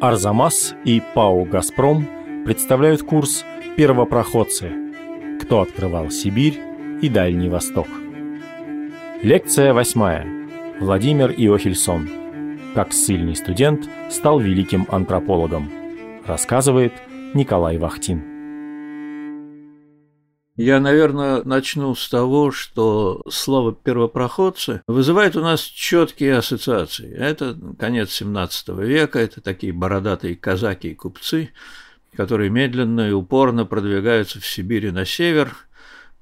Арзамас и ПАО «Газпром» представляют курс «Первопроходцы. Кто открывал Сибирь и Дальний Восток». Лекция восьмая. Владимир Иохельсон. Как ссыльный студент стал великим антропологом. Рассказывает Николай Вахтин. Я, наверное, начну с того, что слово «первопроходцы» вызывает у нас четкие ассоциации. Это конец XVII века, это такие бородатые казаки и купцы, которые медленно и упорно продвигаются в Сибири на север –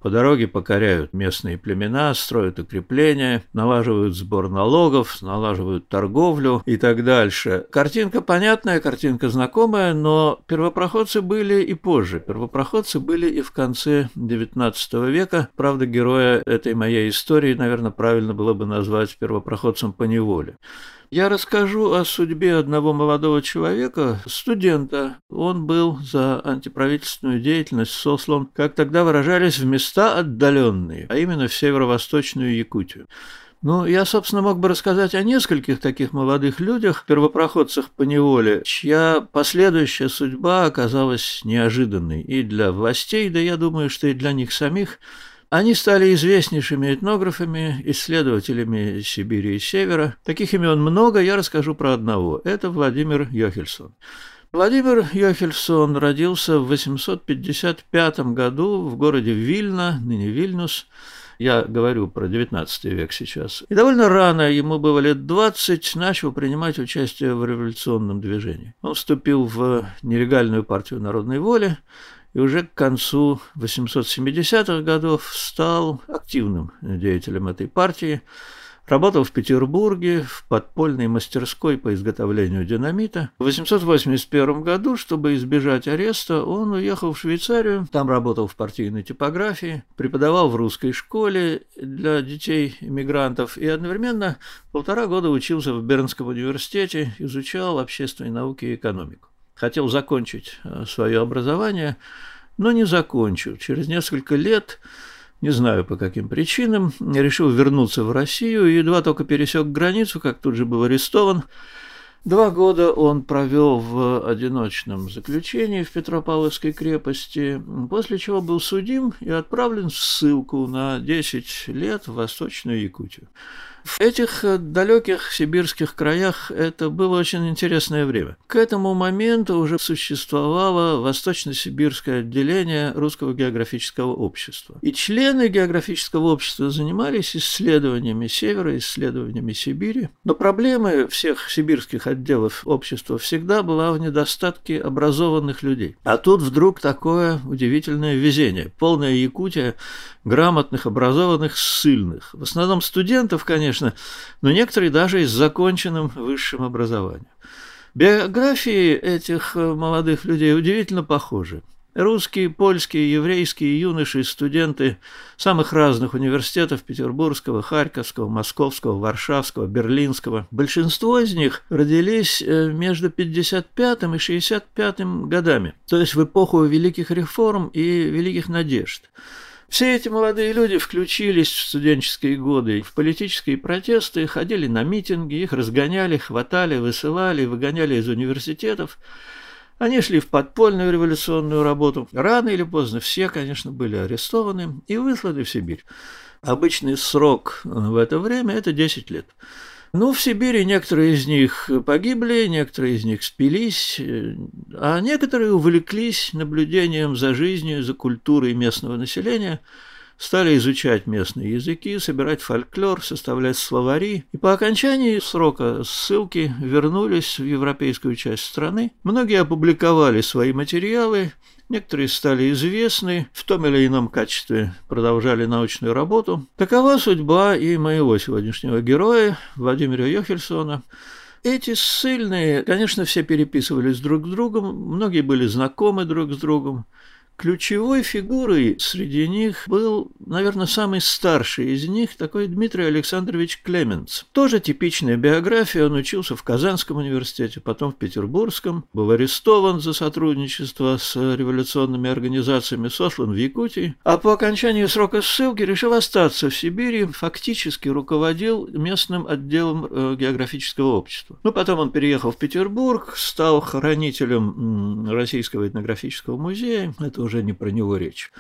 по дороге покоряют местные племена, строят укрепления, налаживают сбор налогов, налаживают торговлю и так дальше. Картинка понятная, картинка знакомая, но первопроходцы были и позже. Первопроходцы были и в конце XIX века. Правда, героя этой моей истории, наверное, правильно было бы назвать первопроходцем по неволе. Я расскажу о судьбе одного молодого человека, студента. Он был за антиправительственную деятельность сослан, как тогда выражались, в места отдаленные, а именно в северо-восточную Якутию. Ну, я, собственно, мог бы рассказать о нескольких таких молодых людях, первопроходцах по неволе, чья последующая судьба оказалась неожиданной и для властей, да я думаю, что и для них самих – они стали известнейшими этнографами, исследователями Сибири и Севера. Таких имен много, я расскажу про одного. Это Владимир Йохельсон. Владимир Йохельсон родился в 855 году в городе Вильна, ныне Вильнюс. Я говорю про XIX век сейчас. И довольно рано, ему было лет 20, начал принимать участие в революционном движении. Он вступил в нелегальную партию народной воли, и уже к концу 870-х годов стал активным деятелем этой партии, Работал в Петербурге в подпольной мастерской по изготовлению динамита. В 881 году, чтобы избежать ареста, он уехал в Швейцарию. Там работал в партийной типографии, преподавал в русской школе для детей иммигрантов и одновременно полтора года учился в Бернском университете, изучал общественные науки и экономику хотел закончить э, свое образование, но не закончил. Через несколько лет, не знаю по каким причинам, решил вернуться в Россию и едва только пересек границу, как тут же был арестован. Два года он провел в одиночном заключении в Петропавловской крепости, после чего был судим и отправлен в ссылку на 10 лет в Восточную Якутию. В этих э, далеких сибирских краях это было очень интересное время. К этому моменту уже существовало Восточно-Сибирское отделение Русского географического общества. И члены географического общества занимались исследованиями Севера, исследованиями Сибири. Но проблемы всех сибирских отделов общества всегда была в недостатке образованных людей. А тут вдруг такое удивительное везение. Полная Якутия грамотных, образованных, ссыльных. В основном студентов, конечно, но некоторые даже и с законченным высшим образованием. Биографии этих э, молодых людей удивительно похожи. Русские, польские, еврейские юноши и студенты самых разных университетов Петербургского, Харьковского, Московского, Варшавского, Берлинского. Большинство из них родились э, между 55 и 65 годами, то есть в эпоху великих реформ и великих надежд. Все эти молодые люди включились в студенческие годы в политические протесты, ходили на митинги, их разгоняли, хватали, высылали, выгоняли из университетов. Они шли в подпольную революционную работу. Рано или поздно все, конечно, были арестованы и высланы в Сибирь. Обычный срок в это время – это 10 лет. Ну, в Сибири некоторые из них погибли, некоторые из них спились, а некоторые увлеклись наблюдением за жизнью, за культурой местного населения, стали изучать местные языки, собирать фольклор, составлять словари, и по окончании срока ссылки вернулись в европейскую часть страны. Многие опубликовали свои материалы, Некоторые стали известны, в том или ином качестве продолжали научную работу. Такова судьба и моего сегодняшнего героя, Владимира Йохельсона. Эти ссыльные, конечно, все переписывались друг с другом, многие были знакомы друг с другом. Ключевой фигурой среди них был, наверное, самый старший из них, такой Дмитрий Александрович Клеменц. Тоже типичная биография, он учился в Казанском университете, потом в Петербургском, был арестован за сотрудничество с революционными организациями, сослан в Якутии, а по окончании срока ссылки решил остаться в Сибири, фактически руководил местным отделом э, географического общества. Ну, потом он переехал в Петербург, стал хранителем Российского этнографического музея, это уже не про него речь.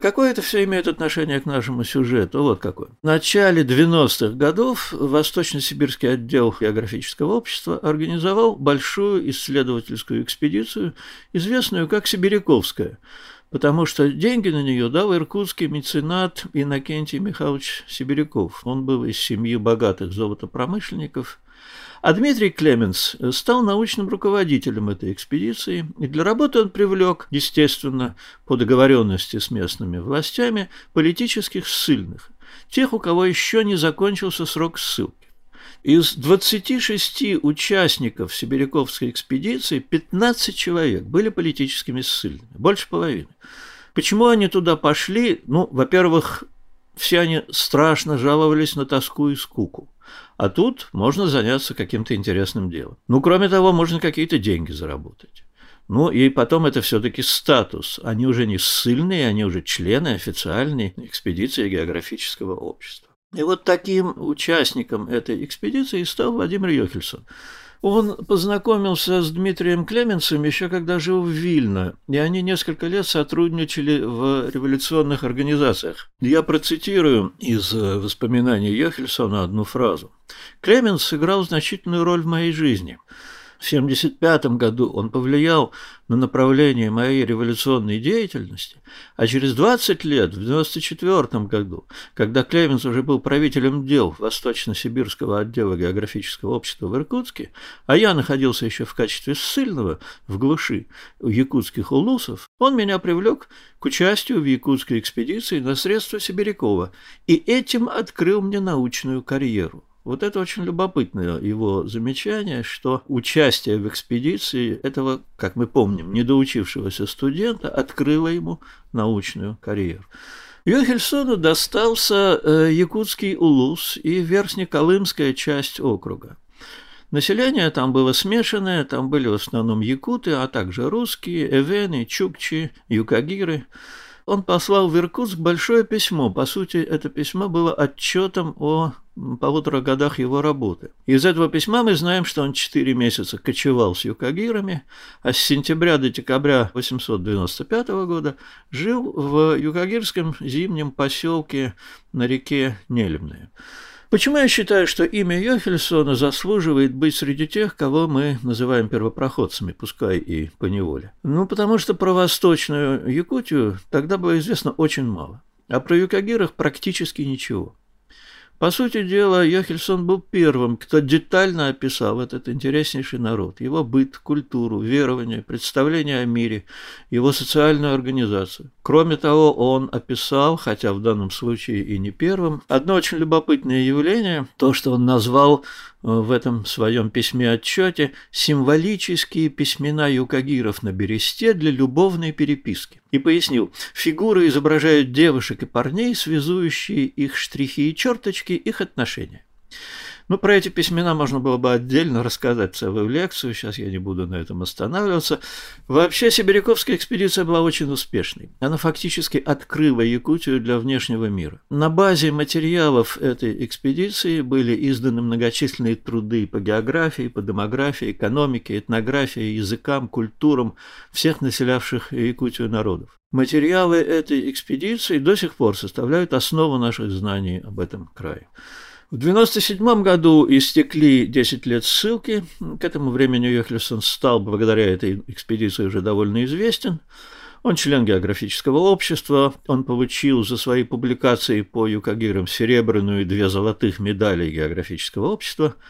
Какое это все имеет отношение к нашему сюжету? Вот какое. В начале 90-х годов Восточно-Сибирский отдел географического общества организовал большую исследовательскую экспедицию, известную как Сибиряковская, потому что деньги на нее дал иркутский меценат Иннокентий Михайлович Сибиряков. Он был из семьи богатых золотопромышленников – а Дмитрий Клеменс стал научным руководителем этой экспедиции, и для работы он привлек, естественно, по договоренности с местными властями, политических ссыльных, тех, у кого еще не закончился срок ссылки. Из 26 участников Сибиряковской экспедиции 15 человек были политическими ссыльными, больше половины. Почему они туда пошли? Ну, во-первых, все они страшно жаловались на тоску и скуку. А тут можно заняться каким-то интересным делом. Ну, кроме того, можно какие-то деньги заработать. Ну, и потом это все-таки статус. Они уже не ссыльные, они уже члены официальной экспедиции географического общества. И вот таким участником этой экспедиции стал Владимир Йохельсон – он познакомился с Дмитрием Клеменцем еще когда жил в Вильно, и они несколько лет сотрудничали в революционных организациях. Я процитирую из воспоминаний Йохельсона одну фразу. «Клеменс сыграл значительную роль в моей жизни. В 1975 году он повлиял на направление моей революционной деятельности, а через 20 лет, в 1994 году, когда Клеменс уже был правителем дел Восточно-Сибирского отдела географического общества в Иркутске, а я находился еще в качестве ссыльного в глуши у якутских улусов, он меня привлек к участию в якутской экспедиции на средства Сибирякова и этим открыл мне научную карьеру. Вот это очень любопытное его замечание, что участие в экспедиции этого, как мы помним, недоучившегося студента открыло ему научную карьеру. Йохельсону достался э, якутский улус и верхнеколымская часть округа. Население там было смешанное, там были в основном якуты, а также русские, эвены, чукчи, юкагиры – он послал в Иркутск большое письмо. По сути, это письмо было отчетом о полутора годах его работы. Из этого письма мы знаем, что он четыре месяца кочевал с юкагирами, а с сентября до декабря 895 года жил в юкагирском зимнем поселке на реке Нелемная. Почему я считаю, что имя Йохельсона заслуживает быть среди тех, кого мы называем первопроходцами, пускай и по неволе? Ну, потому что про Восточную Якутию тогда было известно очень мало, а про юкагирах практически ничего. По сути дела, Йохельсон был первым, кто детально описал этот интереснейший народ, его быт, культуру, верование, представление о мире, его социальную организацию. Кроме того, он описал, хотя в данном случае и не первым, одно очень любопытное явление, то, что он назвал Э, в этом своем письме-отчете символические письмена юкагиров на бересте для любовной переписки. И пояснил, фигуры изображают девушек и парней, связующие их штрихи и черточки, их отношения. Ну, про эти письмена можно было бы отдельно рассказать целую лекцию, сейчас я не буду на этом останавливаться. Вообще, Сибиряковская экспедиция была очень успешной. Она фактически открыла Якутию для внешнего мира. На базе материалов этой экспедиции были изданы многочисленные труды по географии, по демографии, экономике, этнографии, языкам, культурам всех населявших Якутию народов. Материалы этой экспедиции до сих пор составляют основу наших знаний об этом крае. В 1997 году истекли 10 лет ссылки. К этому времени Йохлисон стал, благодаря этой экспедиции, уже довольно известен. Он член географического общества, он получил за свои публикации по юкагирам серебряную и две золотых медали географического общества –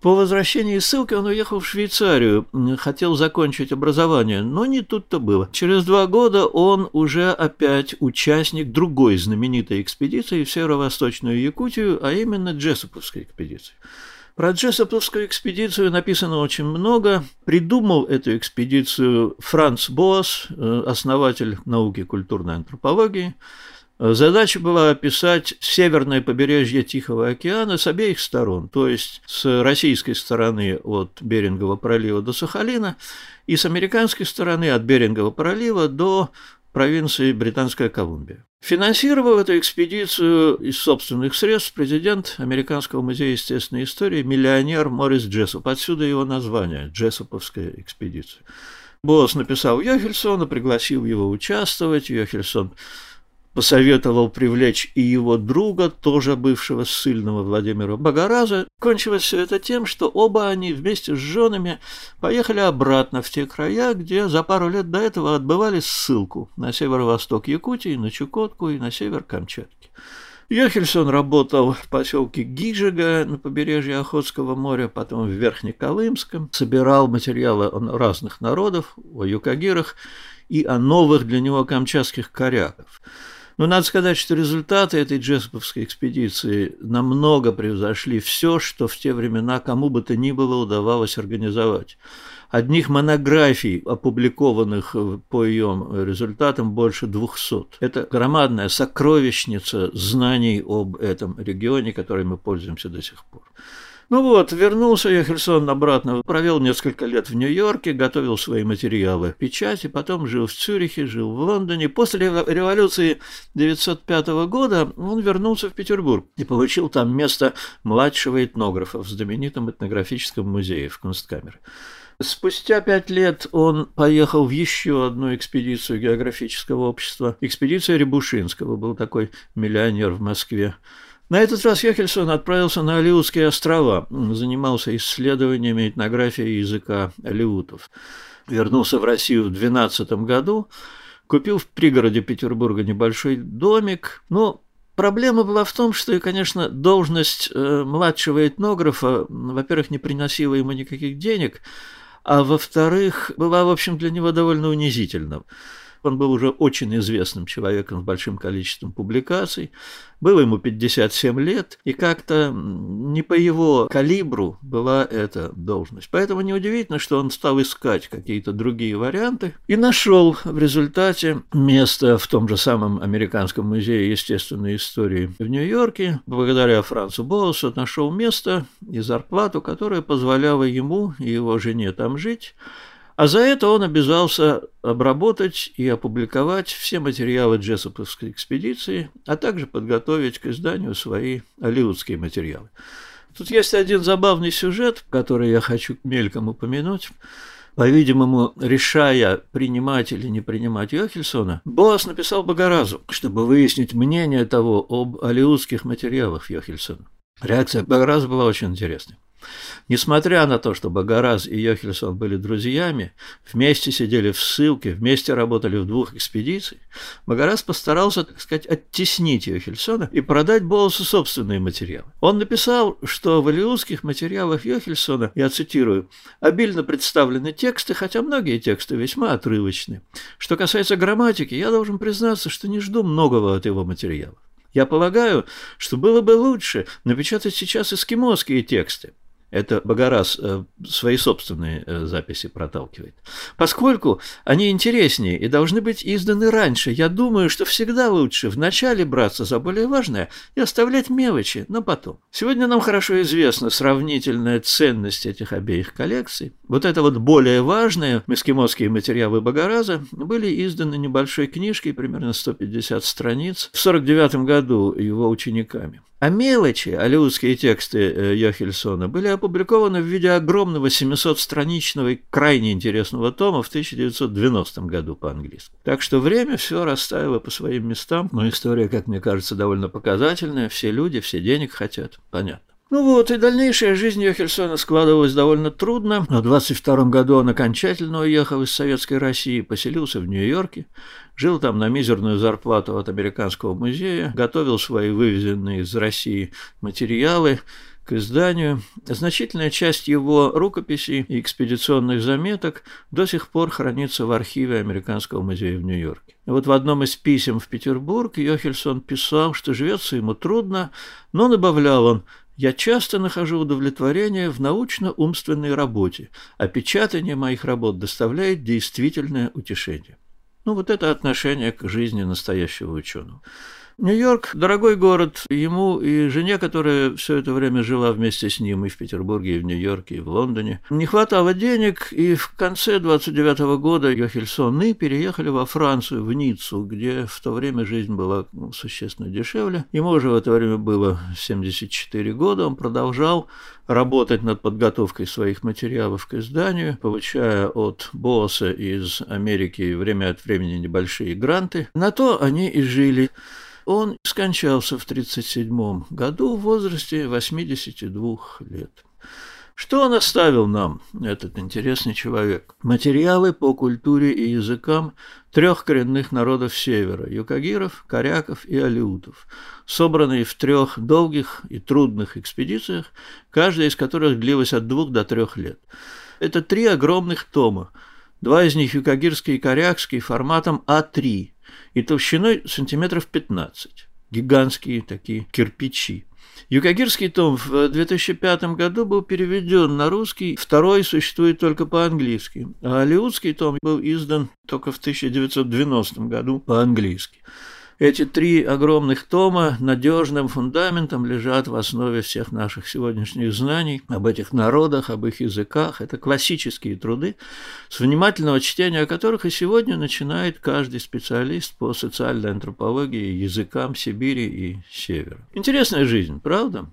по возвращении ссылки он уехал в Швейцарию, хотел закончить образование, но не тут-то было. Через два года он уже опять участник другой знаменитой экспедиции в северо-восточную Якутию, а именно Джессоповской экспедиции. Про Джессоповскую экспедицию написано очень много. Придумал эту экспедицию Франц Боас, э, основатель науки культурной антропологии. Задача была описать северное побережье Тихого океана с обеих сторон, то есть с российской стороны от Берингового пролива до Сахалина и с американской стороны от Берингового пролива до провинции Британская Колумбия. Финансировал эту экспедицию из собственных средств президент Американского музея естественной истории, миллионер Морис Джессоп. Отсюда его название – Джессоповская экспедиция. Босс написал Йохельсона, пригласил его участвовать. Йохельсон посоветовал привлечь и его друга, тоже бывшего ссыльного Владимира Богораза. Кончилось все это тем, что оба они вместе с женами поехали обратно в те края, где за пару лет до этого отбывали ссылку на северо-восток Якутии, на Чукотку и на север Камчатки. Йохельсон работал в поселке Гижига на побережье Охотского моря, потом в Верхнеколымском, собирал материалы разных народов, о юкагирах и о новых для него камчатских коряков. Но надо сказать, что результаты этой джессоповской экспедиции намного превзошли все, что в те времена кому бы то ни было удавалось организовать. Одних монографий, опубликованных по ее результатам, больше 200. Это громадная сокровищница знаний об этом регионе, которой мы пользуемся до сих пор. Ну вот, вернулся я Херсон обратно, провел несколько лет в Нью-Йорке, готовил свои материалы в печати, потом жил в Цюрихе, жил в Лондоне. После революции 1905 года он вернулся в Петербург и получил там место младшего этнографа в знаменитом этнографическом музее в Кунсткамере. Спустя пять лет он поехал в еще одну экспедицию географического общества. Экспедиция Рябушинского, был такой миллионер в Москве. На этот раз Йохельсон отправился на Алиутские острова, занимался исследованиями этнографии языка алиутов. Вернулся в Россию в 12 году, купил в пригороде Петербурга небольшой домик, но Проблема была в том, что, конечно, должность э, младшего этнографа, во-первых, не приносила ему никаких денег, а во-вторых, была, в общем, для него довольно унизительна. Он был уже очень известным человеком с большим количеством публикаций. Было ему 57 лет, и как-то не по его калибру была эта должность. Поэтому неудивительно, что он стал искать какие-то другие варианты и нашел в результате место в том же самом Американском музее естественной истории в Нью-Йорке. Благодаря Францу Боусу нашел место и зарплату, которая позволяла ему и его жене там жить. А за это он обязался обработать и опубликовать все материалы Джессоповской экспедиции, а также подготовить к изданию свои алиутские материалы. Тут есть один забавный сюжет, который я хочу мельком упомянуть. По-видимому, решая, принимать или не принимать Йохельсона, Боас написал Богоразу, чтобы выяснить мнение того об алиутских материалах Йохельсона. Реакция Богораза была очень интересной. Несмотря на то, что Багараз и Йохельсон были друзьями, вместе сидели в ссылке, вместе работали в двух экспедициях, Багараз постарался, так сказать, оттеснить Йохельсона и продать Болосу собственные материалы. Он написал, что в алиутских материалах Йохельсона, я цитирую, обильно представлены тексты, хотя многие тексты весьма отрывочны. Что касается грамматики, я должен признаться, что не жду многого от его материала. Я полагаю, что было бы лучше напечатать сейчас эскимосские тексты, это Богораз э, свои собственные э, записи проталкивает. Поскольку они интереснее и должны быть изданы раньше, я думаю, что всегда лучше вначале браться за более важное и оставлять мелочи на потом. Сегодня нам хорошо известна сравнительная ценность этих обеих коллекций. Вот это вот более важное, эскимосские материалы Богораза, были изданы небольшой книжкой, примерно 150 страниц, в 1949 году его учениками. А мелочи, алиутские тексты э, Йохельсона, были опубликованы в виде огромного 700-страничного и крайне интересного тома в 1990 году по-английски. Так что время все расставило по своим местам, но история, как мне кажется, довольно показательная. Все люди, все денег хотят. Понятно. Ну вот, и дальнейшая жизнь Йохельсона складывалась довольно трудно. В 22 году он окончательно уехал из Советской России, поселился в Нью-Йорке, жил там на мизерную зарплату от Американского музея, готовил свои вывезенные из России материалы, к изданию. Значительная часть его рукописей и экспедиционных заметок до сих пор хранится в архиве Американского музея в Нью-Йорке. Вот в одном из писем в Петербург Йохельсон писал, что живется ему трудно, но, добавлял он, Я часто нахожу удовлетворение в научно-умственной работе, а печатание моих работ доставляет действительное утешение. Ну, вот это отношение к жизни настоящего ученого. Нью-Йорк – дорогой город ему и жене, которая все это время жила вместе с ним и в Петербурге, и в Нью-Йорке, и в Лондоне. Не хватало денег, и в конце 29 -го года Йохельсон и переехали во Францию, в Ниццу, где в то время жизнь была ну, существенно дешевле. Ему уже в это время было 74 года, он продолжал работать над подготовкой своих материалов к изданию, получая от босса из Америки время от времени небольшие гранты. На то они и жили. Он скончался в 1937 году в возрасте 82 лет. Что он оставил нам, этот интересный человек? Материалы по культуре и языкам трех коренных народов Севера – юкагиров, коряков и алиутов, собранные в трех долгих и трудных экспедициях, каждая из которых длилась от двух до трех лет. Это три огромных тома, два из них юкагирский и корякский форматом А3 – и толщиной сантиметров 15. Гигантские такие кирпичи. Юкагирский том в 2005 году был переведен на русский, второй существует только по-английски, а Алиутский том был издан только в 1990 году по-английски. Эти три огромных тома надежным фундаментом лежат в основе всех наших сегодняшних знаний об этих народах, об их языках. Это классические труды, с внимательного чтения которых и сегодня начинает каждый специалист по социальной антропологии, языкам Сибири и Севера. Интересная жизнь, правда?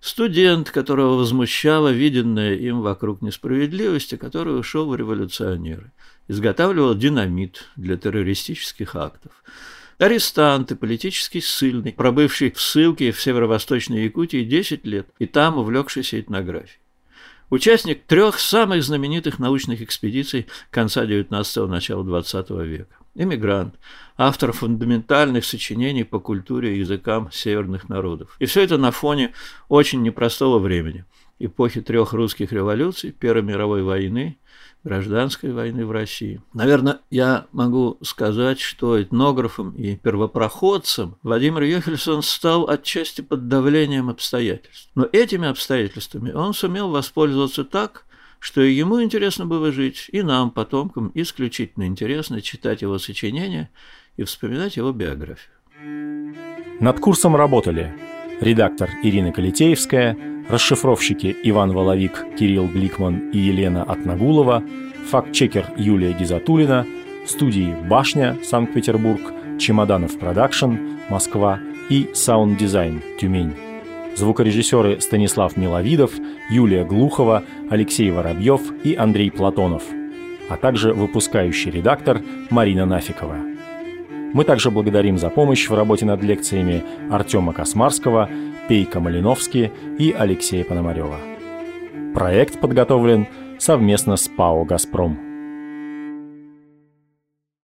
Студент, которого возмущала виденная им вокруг несправедливости, который ушел в революционеры, изготавливал динамит для террористических актов – Арестанты, политический ссыльный, пробывший в ссылке в северо-восточной Якутии 10 лет и там увлекшийся этнографией. Участник трех самых знаменитых научных экспедиций конца XIX – начала XX века. Эмигрант, автор фундаментальных сочинений по культуре и языкам северных народов. И все это на фоне очень непростого времени – эпохи трех русских революций, Первой мировой войны, гражданской войны в России. Наверное, я могу сказать, что этнографом и первопроходцем Владимир Йохельсон стал отчасти под давлением обстоятельств. Но этими обстоятельствами он сумел воспользоваться так, что и ему интересно было жить, и нам, потомкам, исключительно интересно читать его сочинения и вспоминать его биографию. Над курсом работали редактор Ирина Калитеевская, расшифровщики Иван Воловик, Кирилл Гликман и Елена Атнагулова, факт-чекер Юлия Гизатулина, студии «Башня», Санкт-Петербург, «Чемоданов Продакшн», Москва и «Саунд-дизайн», Тюмень. Звукорежиссеры Станислав Миловидов, Юлия Глухова, Алексей Воробьев и Андрей Платонов, а также выпускающий редактор Марина Нафикова. Мы также благодарим за помощь в работе над лекциями Артема Космарского, Пейка Малиновский и Алексея Пономарева. Проект подготовлен совместно с ПАО «Газпром».